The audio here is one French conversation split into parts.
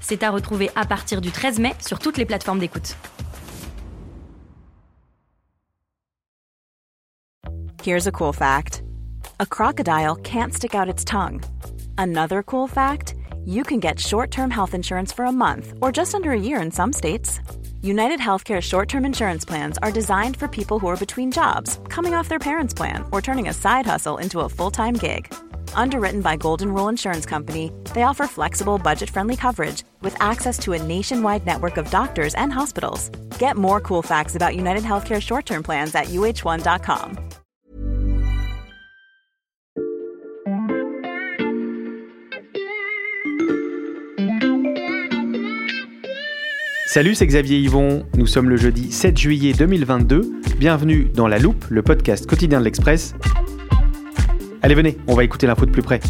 C'est à retrouver à partir du 13 mai sur toutes les plateformes d'écoute. Here's a cool fact a crocodile can't stick out its tongue. Another cool fact you can get short term health insurance for a month or just under a year in some states. United Healthcare short term insurance plans are designed for people who are between jobs, coming off their parents' plan, or turning a side hustle into a full time gig. Underwritten by Golden Rule Insurance Company, they offer flexible, budget friendly coverage with access to a nationwide network of doctors and hospitals. Get more cool facts about United Healthcare short term plans at uh1.com. Salut, c'est Xavier Yvon. Nous sommes le jeudi 7 juillet 2022. Bienvenue dans La Loupe, le podcast quotidien de l'Express. Allez, venez, on va écouter l'info de plus près.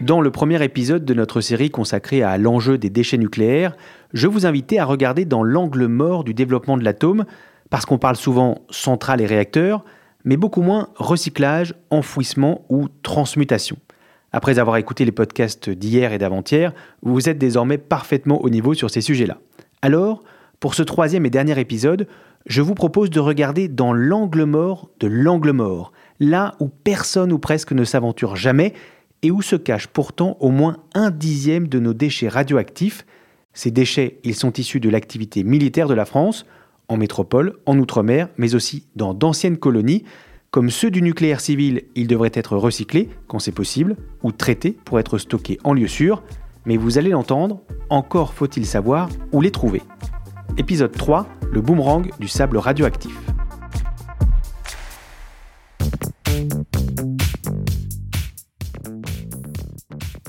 Dans le premier épisode de notre série consacrée à l'enjeu des déchets nucléaires, je vous invitais à regarder dans l'angle mort du développement de l'atome, parce qu'on parle souvent centrale et réacteur, mais beaucoup moins recyclage, enfouissement ou transmutation. Après avoir écouté les podcasts d'hier et d'avant-hier, vous êtes désormais parfaitement au niveau sur ces sujets-là. Alors, pour ce troisième et dernier épisode, je vous propose de regarder dans l'angle mort de l'angle mort, là où personne ou presque ne s'aventure jamais et où se cache pourtant au moins un dixième de nos déchets radioactifs. Ces déchets, ils sont issus de l'activité militaire de la France, en métropole, en outre-mer, mais aussi dans d'anciennes colonies. Comme ceux du nucléaire civil, ils devraient être recyclés quand c'est possible, ou traités pour être stockés en lieu sûr. Mais vous allez l'entendre, encore faut-il savoir où les trouver. Épisode 3, le boomerang du sable radioactif.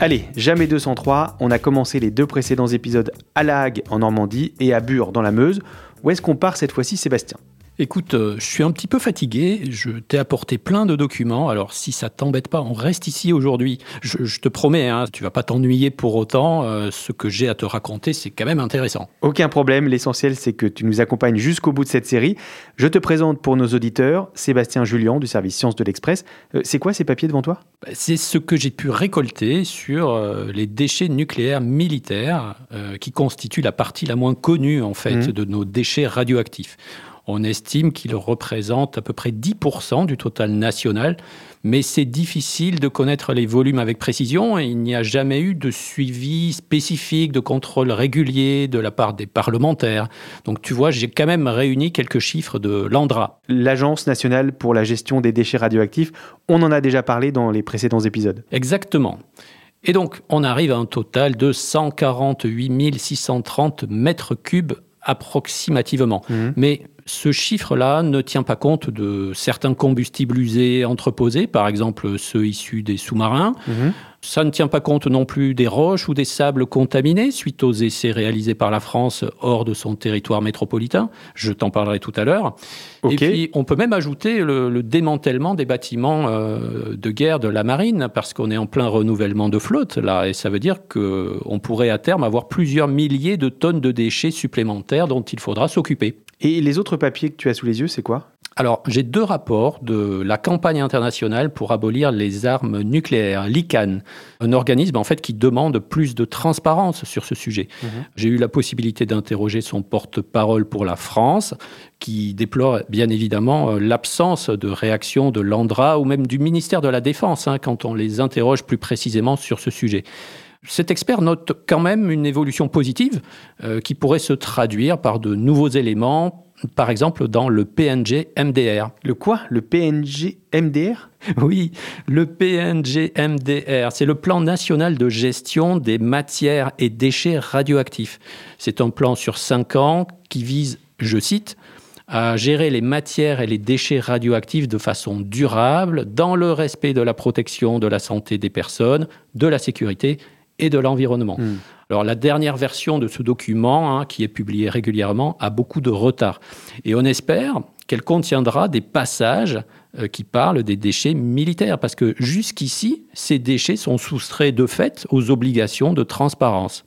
Allez, jamais 203, on a commencé les deux précédents épisodes à La Hague en Normandie et à Bure dans la Meuse. Où est-ce qu'on part cette fois-ci Sébastien? Écoute, euh, je suis un petit peu fatigué. Je t'ai apporté plein de documents. Alors, si ça t'embête pas, on reste ici aujourd'hui. Je, te promets, hein, tu vas pas t'ennuyer pour autant. Euh, ce que j'ai à te raconter, c'est quand même intéressant. Aucun problème. L'essentiel, c'est que tu nous accompagnes jusqu'au bout de cette série. Je te présente pour nos auditeurs Sébastien Julien du service Sciences de l'Express. Euh, c'est quoi ces papiers devant toi? Bah, C'est ce que j'ai pu récolter sur les déchets nucléaires militaires, qui constituent la partie la moins connue en fait mmh. de nos déchets radioactifs. On estime qu'il représente à peu près 10% du total national, mais c'est difficile de connaître les volumes avec précision et il n'y a jamais eu de suivi spécifique, de contrôle régulier de la part des parlementaires. Donc tu vois, j'ai quand même réuni quelques chiffres de l'ANDRA. L'Agence nationale pour la gestion des déchets radioactifs, on en a déjà parlé dans les précédents épisodes. Exactement. Et donc, on arrive à un total de 148 630 mètres cubes approximativement. Mmh. Mais ce chiffre-là ne tient pas compte de certains combustibles usés entreposés, par exemple ceux issus des sous-marins. Mhm. Ça ne tient pas compte non plus des roches ou des sables contaminés suite aux essais réalisés par la France hors de son territoire métropolitain. Je t'en parlerai tout à l'heure. Et puis, on peut même ajouter le, démantèlement des bâtiments euh, de guerre de la marine, parce qu'on est en plein renouvellement de flotte, là. Et ça veut dire qu'on pourrait à terme avoir plusieurs milliers de tonnes de déchets supplémentaires dont il faudra s'occuper. Et les autres papiers que tu as sous les yeux, c'est quoi? Alors, j'ai deux rapports de la campagne internationale pour abolir les armes nucléaires, l'ICAN, un organisme en fait qui demande plus de transparence sur ce sujet. Mhm. J'ai eu la possibilité d'interroger son porte-parole pour la France, qui déplore bien évidemment euh, l'absence de réaction de l'ANDRA ou même du ministère de la Défense hein, quand on les interroge plus précisément sur ce sujet. Cet expert note quand même une évolution positive euh, qui pourrait se traduire par de nouveaux éléments, par exemple dans le PNG MDR. Le quoi? Le PNG MDR Oui, le PNG MDR, c'est le plan national de gestion des matières et déchets radioactifs. C'est un plan sur cinq ans qui vise, je cite, à gérer les matières et les déchets radioactifs de façon durable, dans le respect de la protection de la santé des personnes, de la sécurité et de l'environnement. Hmm. Alors la dernière version de ce document, hein, qui est publié régulièrement, a beaucoup de retard. Et on espère qu'elle contiendra des passages euh, qui parlent des déchets militaires, parce que jusqu'ici, ces déchets sont soustraits de fait aux obligations de transparence.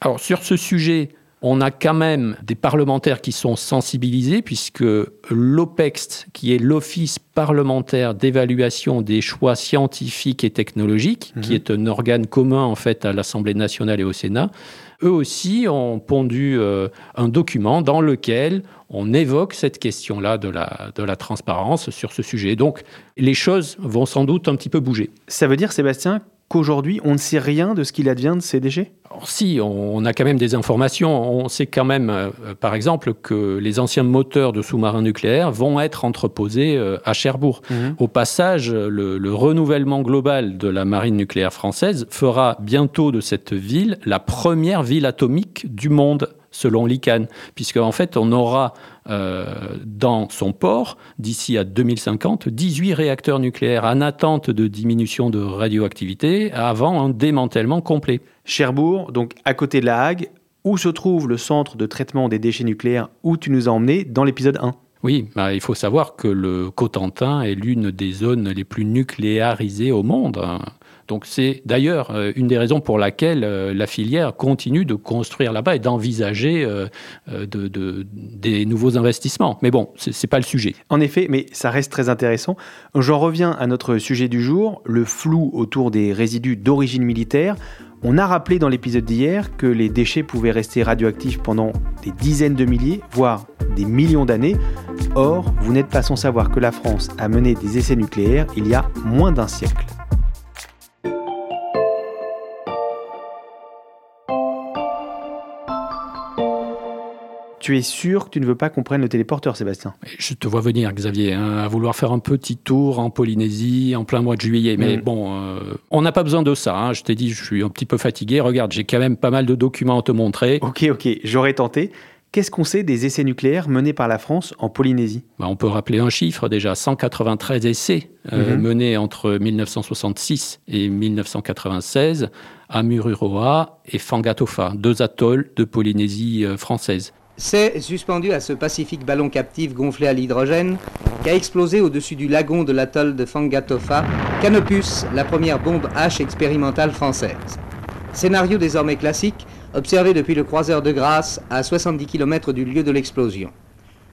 Alors sur ce sujet, on a quand même des parlementaires qui sont sensibilisés puisque l'OPEX, qui est l'Office parlementaire d'évaluation des choix scientifiques et technologiques, qui mhm. est un organe commun en fait à l'Assemblée nationale et au Sénat, eux aussi ont pondu euh, un document dans lequel on évoque cette question-là de la, de la transparence sur ce sujet. Donc les choses vont sans doute un petit peu bouger. Ça veut dire, Sébastien, qu'aujourd'hui, on ne sait rien de ce qu'il advient de ces déchets? Si, on a quand même des informations. On sait quand même, euh, par exemple, que les anciens moteurs de sous-marins nucléaires vont être entreposés euh, à Cherbourg. Mhm. Au passage, le, le, renouvellement global de la marine nucléaire française fera bientôt de cette ville la première ville atomique du monde selon l'ICANN, puisque en fait on aura euh, dans son port, d'ici à 2050, 18 réacteurs nucléaires en attente de diminution de radioactivité avant un démantèlement complet. Cherbourg, donc à côté de la Hague, où se trouve le centre de traitement des déchets nucléaires où tu nous as emmenés dans l'épisode 1 oui, bah, il faut savoir que le Cotentin est l'une des zones les plus nucléarisées au monde. Donc c'est d'ailleurs euh, une des raisons pour laquelle euh, la filière continue de construire là-bas et d'envisager euh, des nouveaux investissements. Mais bon, ce n'est pas le sujet. En effet, mais ça reste très intéressant. J'en reviens à notre sujet du jour, le flou autour des résidus d'origine militaire. On a rappelé dans l'épisode d'hier que les déchets pouvaient rester radioactifs pendant des dizaines de milliers, voire des millions d'années. Or, vous n'êtes pas sans savoir que la France a mené des essais nucléaires il y a moins d'un siècle. Tu es sûr que tu ne veux pas qu'on prenne le téléporteur, Sébastien? Je te vois venir, Xavier, hein, à vouloir faire un petit tour en Polynésie en plein mois de juillet. Mais mm. bon, euh, on n'a pas besoin de ça. Hein. Je t'ai dit, je suis un petit peu fatigué. Regarde, j'ai quand même pas mal de documents à te montrer. Ok, ok, j'aurais tenté. Qu'est-ce qu'on sait des essais nucléaires menés par la France en Polynésie? Bah, On peut rappeler un chiffre déjà, 193 essais euh, mm-hmm. menés entre 1966 et 1996 à Mururoa et Fangatofa, deux atolls de Polynésie euh, française. C'est suspendu à ce pacifique ballon captif gonflé à l'hydrogène qu'a explosé au-dessus du lagon de l'atoll de Fangatofa Canopus, la première bombe H expérimentale française. Scénario désormais classique, observé depuis le croiseur de Grasse à 70 km du lieu de l'explosion.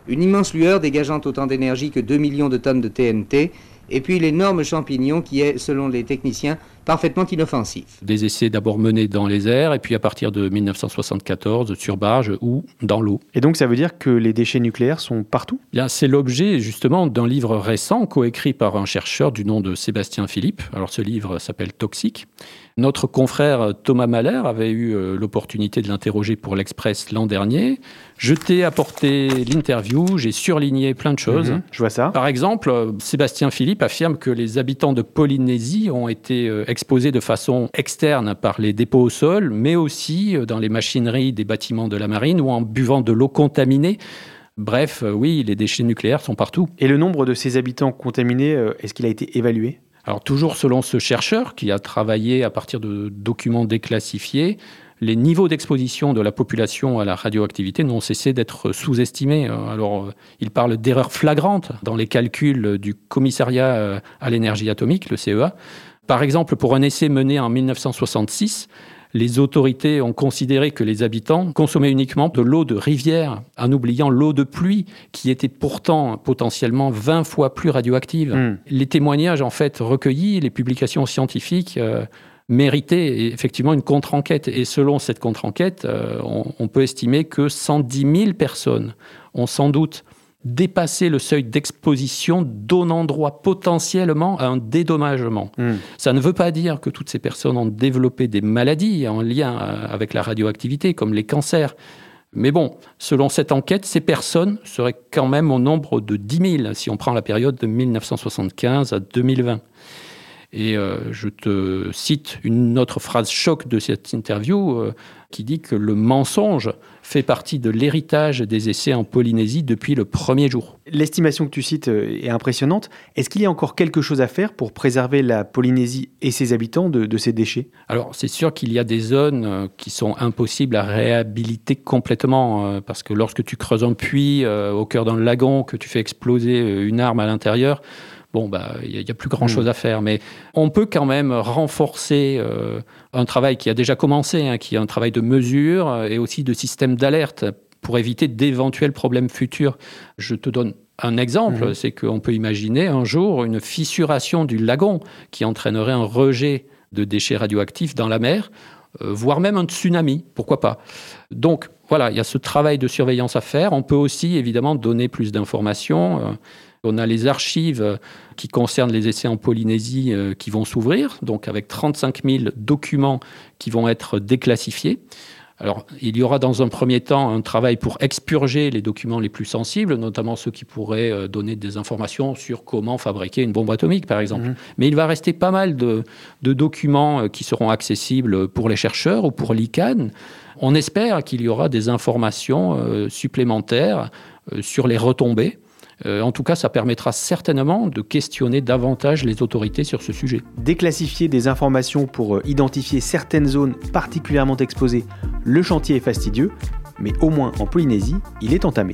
Une immense lueur dégageant autant d'énergie que 2 millions de tonnes de TNT, et puis l'énorme champignon qui est, selon les techniciens, parfaitement inoffensif. Des essais d'abord menés dans les airs et puis à partir de 1974 sur barge ou dans l'eau. Et donc ça veut dire que les déchets nucléaires sont partout? Bien, c'est l'objet justement d'un livre récent coécrit par un chercheur du nom de Sébastien Philippe. Alors ce livre s'appelle Toxique. Notre confrère Thomas Mahler avait eu euh, l'opportunité de l'interroger pour l'Express l'an dernier. Je t'ai apporté l'interview, j'ai surligné plein de choses. Mhm, je vois ça. Par exemple, Sébastien Philippe affirme que les habitants de Polynésie ont été euh, exposés de façon externe par les dépôts au sol, mais aussi euh, dans les machineries des bâtiments de la marine ou en buvant de l'eau contaminée. Bref, euh, oui, les déchets nucléaires sont partout. Et le nombre de ces habitants contaminés, euh, est-ce qu'il a été évalué? Alors toujours selon ce chercheur qui a travaillé à partir de documents déclassifiés, les niveaux d'exposition de la population à la radioactivité n'ont cessé d'être sous-estimés. Alors, il parle d'erreurs flagrantes dans les calculs du commissariat à l'énergie atomique, le CEA, par exemple, pour un essai mené en 1966, les autorités ont considéré que les habitants consommaient uniquement de l'eau de rivière, en oubliant l'eau de pluie, qui était pourtant potentiellement 20 fois plus radioactive. Hmm. Les témoignages, en fait, recueillis, les publications scientifiques, euh, méritaient effectivement une contre-enquête. Et selon cette contre-enquête, euh, on, peut estimer que 110 000 personnes ont sans doute dépasser le seuil d'exposition, donnant droit potentiellement à un dédommagement. Hmm. Ça ne veut pas dire que toutes ces personnes ont développé des maladies en lien euh, avec la radioactivité, comme les cancers. Mais bon, selon cette enquête, ces personnes seraient quand même au nombre de 10 000 si on prend la période de 1975 à 2020. Et euh, je te cite une autre phrase choc de cette interview euh, qui dit que le mensonge fait partie de l'héritage des essais en Polynésie depuis le premier jour. L'estimation que tu cites euh, est impressionnante. Est-ce qu'il y a encore quelque chose à faire pour préserver la Polynésie et ses habitants de, ces déchets? Alors c'est sûr qu'il y a des zones qui sont impossibles à réhabiliter complètement parce que lorsque tu creuses un puits au cœur d'un lagon, que tu fais exploser une arme à l'intérieur, bon, bah, il n'y a, plus grand-chose hmm. à faire. Mais on peut quand même renforcer euh, un travail qui a déjà commencé, hein, qui est un travail de mesure euh, et aussi de système d'alerte pour éviter d'éventuels problèmes futurs. Je te donne un exemple, hmm. c'est qu'on peut imaginer un jour une fissuration du lagon qui entraînerait un rejet de déchets radioactifs dans la mer, euh, voire même un tsunami, pourquoi pas. Donc voilà, il y a ce travail de surveillance à faire. On peut aussi évidemment donner plus d'informations. On a les archives qui concernent les essais en Polynésie euh, qui vont s'ouvrir, donc avec 35 000 documents qui vont être déclassifiés. Alors, il y aura dans un premier temps un travail pour expurger les documents les plus sensibles, notamment ceux qui pourraient euh, donner des informations sur comment fabriquer une bombe atomique, par exemple. Mmh. Mais il va rester pas mal de, documents euh, qui seront accessibles pour les chercheurs ou pour l'ICANN. On espère qu'il y aura des informations supplémentaires sur les retombées euh, en tout cas, ça permettra certainement de questionner davantage les autorités sur ce sujet. Déclassifier des informations pour euh, identifier certaines zones particulièrement exposées, le chantier est fastidieux, mais au moins en Polynésie, il est entamé.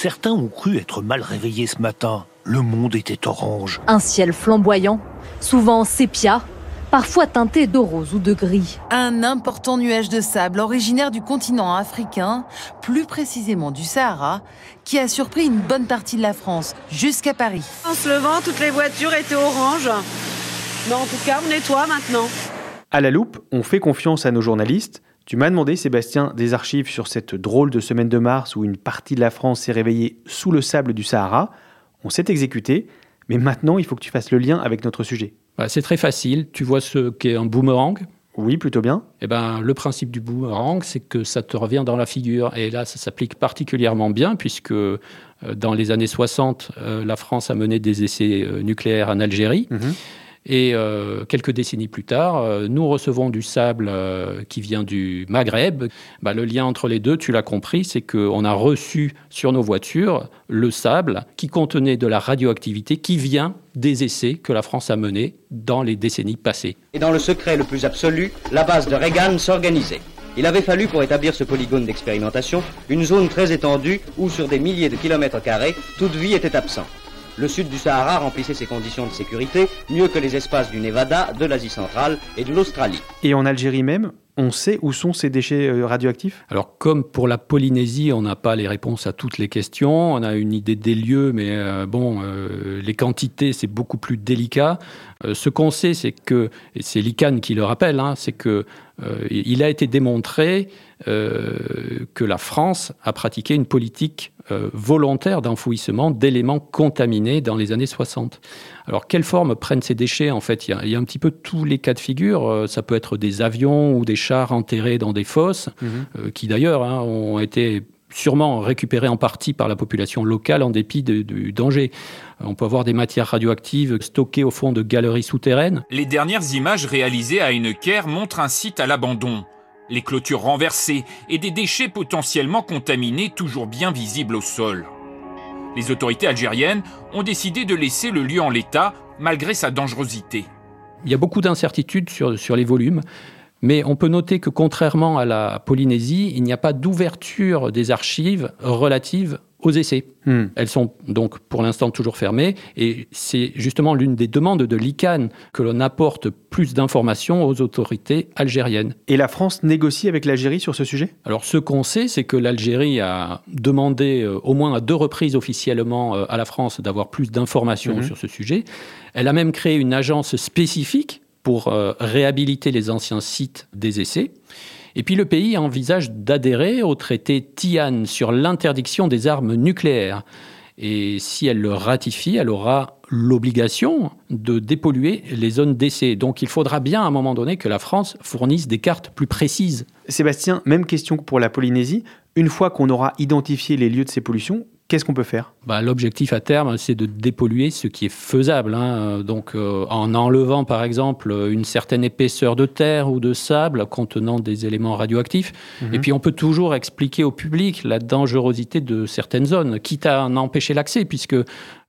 Certains ont cru être mal réveillés ce matin. Le monde était orange. Un ciel flamboyant, souvent sépia, parfois teinté de rose ou de gris. Un important nuage de sable originaire du continent africain, plus précisément du Sahara, qui a surpris une bonne partie de la France, jusqu'à Paris. En se levant, toutes les voitures étaient oranges. Mais en tout cas, on nettoie maintenant. À la loupe, on fait confiance à nos journalistes tu m'as demandé, Sébastien, des archives sur cette drôle de semaine de mars où une partie de la France s'est réveillée sous le sable du Sahara. On s'est exécuté, mais maintenant il faut que tu fasses le lien avec notre sujet. Bah, c'est très facile. Tu vois ce qu'est un boomerang? Oui, plutôt bien. Eh ben, le principe du boomerang, c'est que ça te revient dans la figure. Et là, ça s'applique particulièrement bien, puisque euh, dans les années 60, euh, la France a mené des essais euh, nucléaires en Algérie. Mhm. Et euh, quelques décennies plus tard, euh, nous recevons du sable euh, qui vient du Maghreb. Bah, le lien entre les deux, tu l'as compris, c'est qu'on a reçu sur nos voitures le sable qui contenait de la radioactivité qui vient des essais que la France a menés dans les décennies passées. Et dans le secret le plus absolu, la base de Reagan s'organisait. Il avait fallu, pour établir ce polygone d'expérimentation, une zone très étendue où, sur des milliers de kilomètres carrés, toute vie était absente. Le sud du Sahara remplissait ces conditions de sécurité mieux que les espaces du Nevada, de l'Asie centrale et de l'Australie. Et en Algérie même, on sait où sont ces déchets euh, radioactifs? Alors, comme pour la Polynésie, on n'a pas les réponses à toutes les questions. On a une idée des lieux, mais euh, bon, euh, les quantités, c'est beaucoup plus délicat. ce qu'on sait, c'est que, et c'est l'ICANN qui le rappelle, hein, c'est que il a été démontré que la France a pratiqué une politique euh, volontaire d'enfouissement d'éléments contaminés dans les années 60. Alors, quelle forme prennent ces déchets En fait, il y, a, un petit peu tous les cas de figure. Euh, ça peut être des avions ou des chars enterrés dans des fosses, mhm. euh, qui d'ailleurs hein, ont été sûrement récupérés en partie par la population locale en dépit du danger. On peut avoir des matières radioactives stockées au fond de galeries souterraines. Les dernières images réalisées à une montrent un site à l'abandon les clôtures renversées et des déchets potentiellement contaminés toujours bien visibles au sol. Les autorités algériennes ont décidé de laisser le lieu en l'état malgré sa dangerosité. Il y a beaucoup d'incertitudes sur, les volumes, mais on peut noter que contrairement à la Polynésie, il n'y a pas d'ouverture des archives relatives aux essais. Hmm. Elles sont donc pour l'instant toujours fermées et c'est justement l'une des demandes de l'ICANN que l'on apporte plus d'informations aux autorités algériennes. Et la France négocie avec l'Algérie sur ce sujet? Alors ce qu'on sait, c'est que l'Algérie a demandé euh, au moins à deux reprises officiellement euh, à la France d'avoir plus d'informations Mhm. sur ce sujet. Elle a même créé une agence spécifique pour euh, réhabiliter les anciens sites des essais. Et puis le pays envisage d'adhérer au traité TIAN sur l'interdiction des armes nucléaires. Et si elle le ratifie, elle aura l'obligation de dépolluer les zones d'essai. Donc il faudra bien à un moment donné que la France fournisse des cartes plus précises. Sébastien, même question que pour la Polynésie. Une fois qu'on aura identifié les lieux de ces pollutions, qu'est-ce qu'on peut faire? Bah, L'objectif à terme, c'est de dépolluer ce qui est faisable. hein. Donc, euh, en enlevant, par exemple, une certaine épaisseur de terre ou de sable contenant des éléments radioactifs. Mhm. Et puis, on peut toujours expliquer au public la dangerosité de certaines zones, quitte à en empêcher l'accès, puisque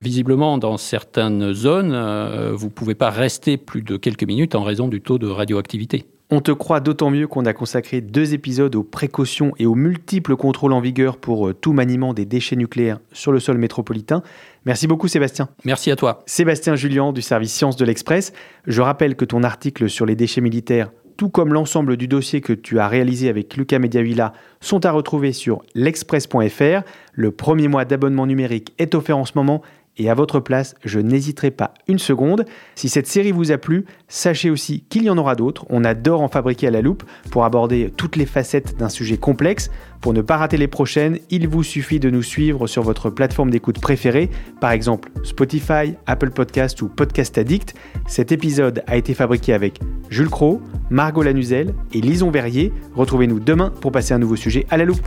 visiblement, dans certaines zones, euh, vous ne pouvez pas rester plus de quelques minutes en raison du taux de radioactivité. On te croit d'autant mieux qu'on a consacré deux épisodes aux précautions et aux multiples contrôles en vigueur pour euh, tout maniement des déchets nucléaires sur le sol métropolitain. Merci beaucoup Sébastien. Merci à toi. Sébastien Julien du service Sciences de l'Express. Je rappelle que ton article sur les déchets militaires, tout comme l'ensemble du dossier que tu as réalisé avec Lucas Mediavilla, sont à retrouver sur l'express.fr. Le premier mois d'abonnement numérique est offert en ce moment et à votre place, je n'hésiterai pas une seconde. Si cette série vous a plu, sachez aussi qu'il y en aura d'autres. On adore en fabriquer à la loupe pour aborder toutes les facettes d'un sujet complexe. Pour ne pas rater les prochaines, il vous suffit de nous suivre sur votre plateforme d'écoute préférée, par exemple Spotify, Apple Podcast ou Podcast Addict. Cet épisode a été fabriqué avec Jules Cro, Margot Lanuzel et Lison Verrier. Retrouvez-nous demain pour passer un nouveau sujet à la loupe.